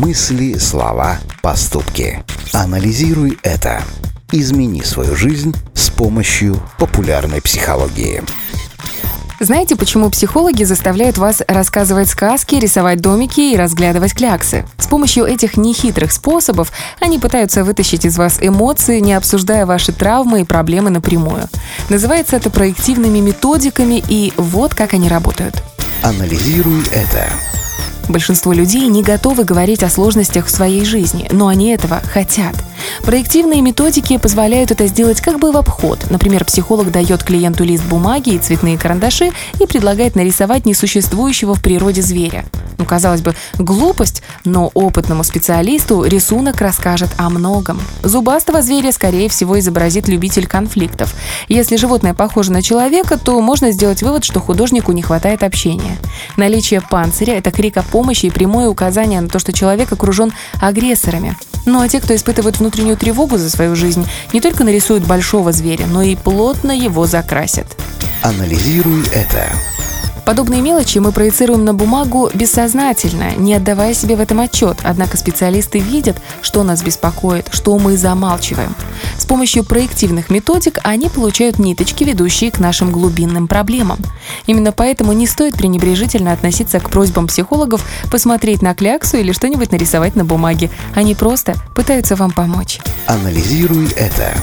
Мысли, слова, поступки. Анализируй это. Измени свою жизнь с помощью популярной психологии. Знаете, почему психологи заставляют вас рассказывать сказки, рисовать домики и разглядывать кляксы? С помощью этих нехитрых способов они пытаются вытащить из вас эмоции, не обсуждая ваши травмы и проблемы напрямую. Называется это проективными методиками, и вот как они работают. Анализируй это. Большинство людей не готовы говорить о сложностях в своей жизни, но они этого хотят. Проективные методики позволяют это сделать как бы в обход. Например, психолог дает клиенту лист бумаги и цветные карандаши и предлагает нарисовать несуществующего в природе зверя. Ну, казалось бы, глупость, но опытному специалисту рисунок расскажет о многом. Зубастого зверя, скорее всего, изобразит любитель конфликтов. Если животное похоже на человека, то можно сделать вывод, что художнику не хватает общения. Наличие панциря – это крик о помощи и прямое указание на то, что человек окружен агрессорами. Ну а те, кто испытывает внутреннюю тревогу за свою жизнь, не только нарисуют большого зверя, но и плотно его закрасят. Анализируй это. Подобные мелочи мы проецируем на бумагу бессознательно, не отдавая себе в этом отчет, однако специалисты видят, что нас беспокоит, что мы замалчиваем. С помощью проективных методик они получают ниточки, ведущие к нашим глубинным проблемам. Именно поэтому не стоит пренебрежительно относиться к просьбам психологов посмотреть на кляксу или что-нибудь нарисовать на бумаге. Они просто пытаются вам помочь. Анализируй это.